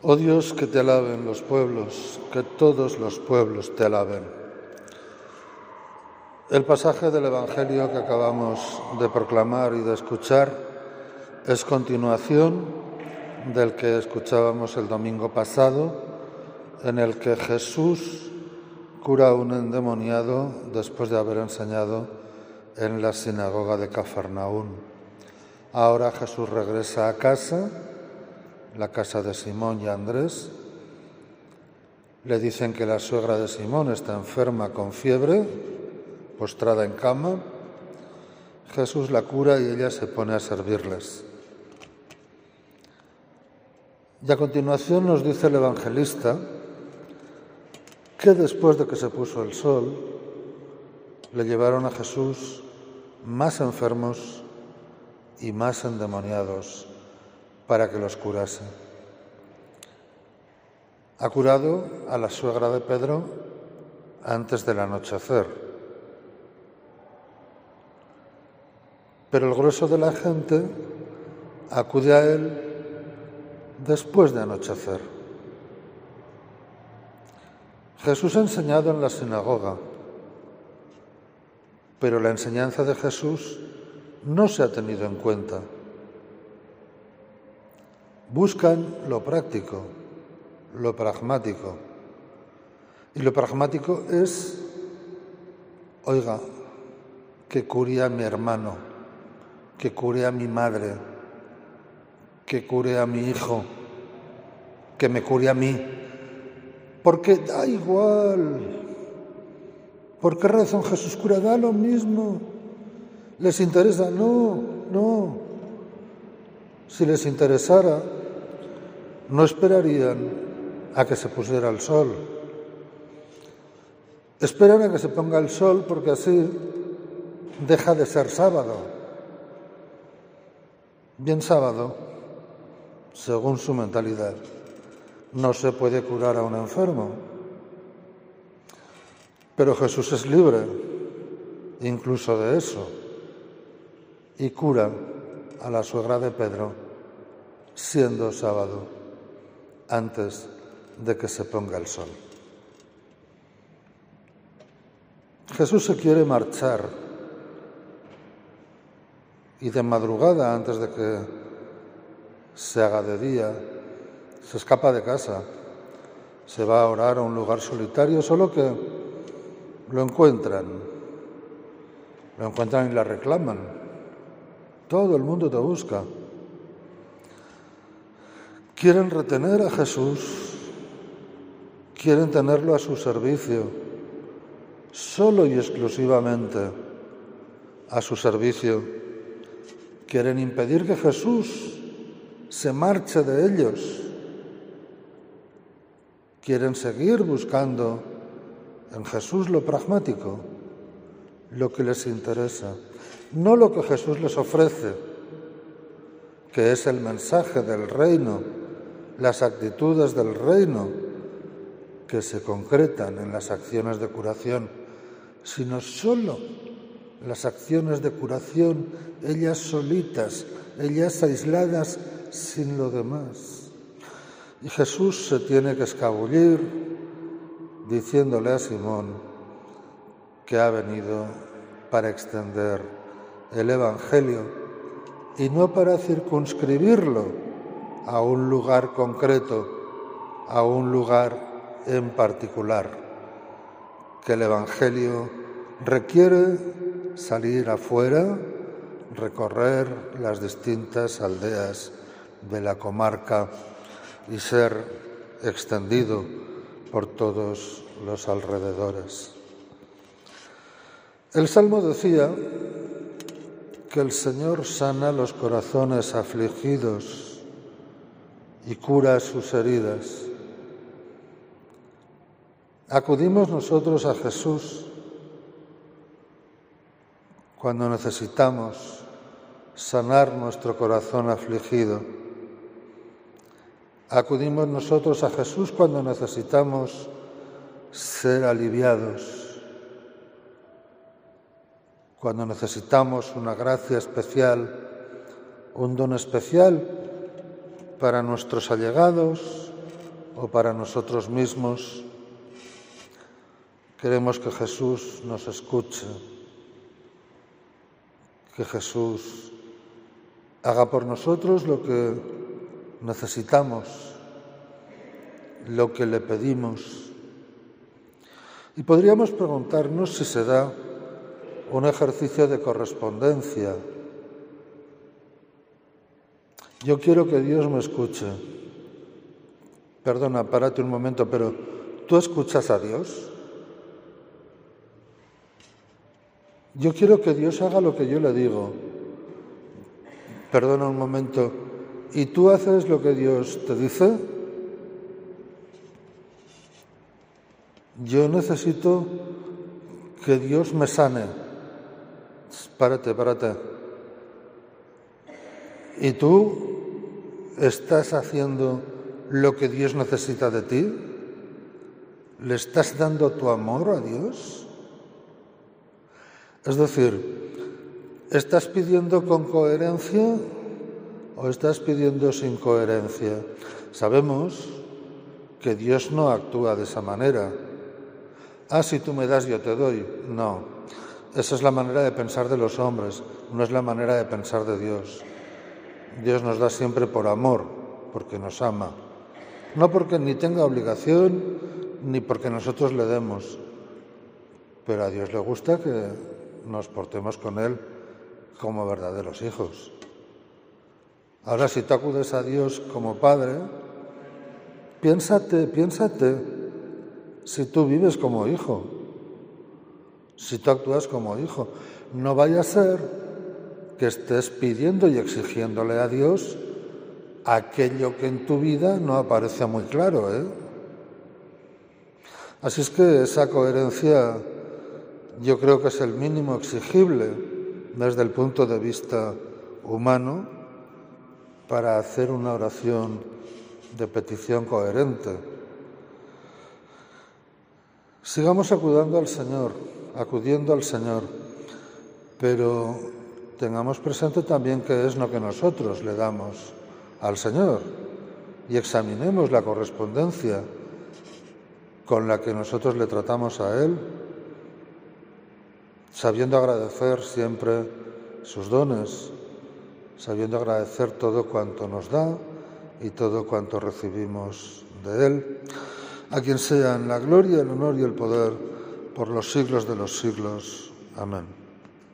Oh Dios, que te alaben los pueblos, que todos los pueblos te alaben. El pasaje del Evangelio que acabamos de proclamar y de escuchar es continuación del que escuchábamos el domingo pasado, en el que Jesús cura a un endemoniado después de haber enseñado en la sinagoga de Cafarnaún. Ahora Jesús regresa a casa la casa de Simón y Andrés. Le dicen que la suegra de Simón está enferma con fiebre, postrada en cama. Jesús la cura y ella se pone a servirles. Y a continuación nos dice el evangelista que después de que se puso el sol, le llevaron a Jesús más enfermos y más endemoniados para que los curase. Ha curado a la suegra de Pedro antes del anochecer. Pero el grueso de la gente acude a él después de anochecer. Jesús ha enseñado en la sinagoga, pero la enseñanza de Jesús no se ha tenido en cuenta buscan lo práctico, lo pragmático. Y lo pragmático es, oiga, que cure a mi hermano, que cure a mi madre, que cure a mi hijo, que me cure a mí. Porque da igual. ¿Por qué razón Jesús cura? Da lo mismo. ¿Les interesa? No, no. Si les interesara, no esperarían a que se pusiera el sol. Esperan a que se ponga el sol porque así deja de ser sábado. Bien sábado, según su mentalidad, no se puede curar a un enfermo. Pero Jesús es libre incluso de eso y cura a la suegra de Pedro siendo sábado antes de que se ponga el sol. Jesús se quiere marchar y de madrugada, antes de que se haga de día, se escapa de casa, se va a orar a un lugar solitario, solo que lo encuentran, lo encuentran y la reclaman. Todo el mundo te busca. Quieren retener a Jesús, quieren tenerlo a su servicio, solo y exclusivamente a su servicio. Quieren impedir que Jesús se marche de ellos. Quieren seguir buscando en Jesús lo pragmático, lo que les interesa, no lo que Jesús les ofrece, que es el mensaje del reino las actitudes del reino que se concretan en las acciones de curación, sino solo las acciones de curación, ellas solitas, ellas aisladas, sin lo demás. Y Jesús se tiene que escabullir diciéndole a Simón que ha venido para extender el Evangelio y no para circunscribirlo a un lugar concreto, a un lugar en particular, que el Evangelio requiere salir afuera, recorrer las distintas aldeas de la comarca y ser extendido por todos los alrededores. El Salmo decía que el Señor sana los corazones afligidos y cura sus heridas. Acudimos nosotros a Jesús cuando necesitamos sanar nuestro corazón afligido. Acudimos nosotros a Jesús cuando necesitamos ser aliviados, cuando necesitamos una gracia especial, un don especial para nuestros allegados, o para nosotros mismos. Queremos que Jesús nos escuche, que Jesús haga por nosotros lo que necesitamos, lo que le pedimos. Y podríamos preguntarnos si se da un ejercicio de correspondencia. Yo quiero que Dios me escuche. Perdona, párate un momento, pero ¿tú escuchas a Dios? Yo quiero que Dios haga lo que yo le digo. Perdona un momento, ¿y tú haces lo que Dios te dice? Yo necesito que Dios me sane. Párate, párate. ¿Y tú estás haciendo lo que Dios necesita de ti? ¿Le estás dando tu amor a Dios? Es decir, ¿estás pidiendo con coherencia o estás pidiendo sin coherencia? Sabemos que Dios no actúa de esa manera. Ah, si tú me das, yo te doy. No. Esa es la manera de pensar de los hombres, no es la manera de pensar de Dios. Dios nos da siempre por amor, porque nos ama. No porque ni tenga obligación, ni porque nosotros le demos. Pero a Dios le gusta que nos portemos con Él como verdaderos hijos. Ahora, si tú acudes a Dios como Padre, piénsate, piénsate si tú vives como hijo si tú actúas como hijo. No vaya a ser que estés pidiendo y exigiéndole a Dios aquello que en tu vida no aparece muy claro. ¿eh? Así es que esa coherencia yo creo que es el mínimo exigible desde el punto de vista humano para hacer una oración de petición coherente. Sigamos acudiendo al Señor acudiendo al Señor, pero tengamos presente también qué es lo que nosotros le damos al Señor y examinemos la correspondencia con la que nosotros le tratamos a Él, sabiendo agradecer siempre sus dones, sabiendo agradecer todo cuanto nos da y todo cuanto recibimos de Él, a quien sean la gloria, el honor y el poder por los siglos de los siglos. Amén.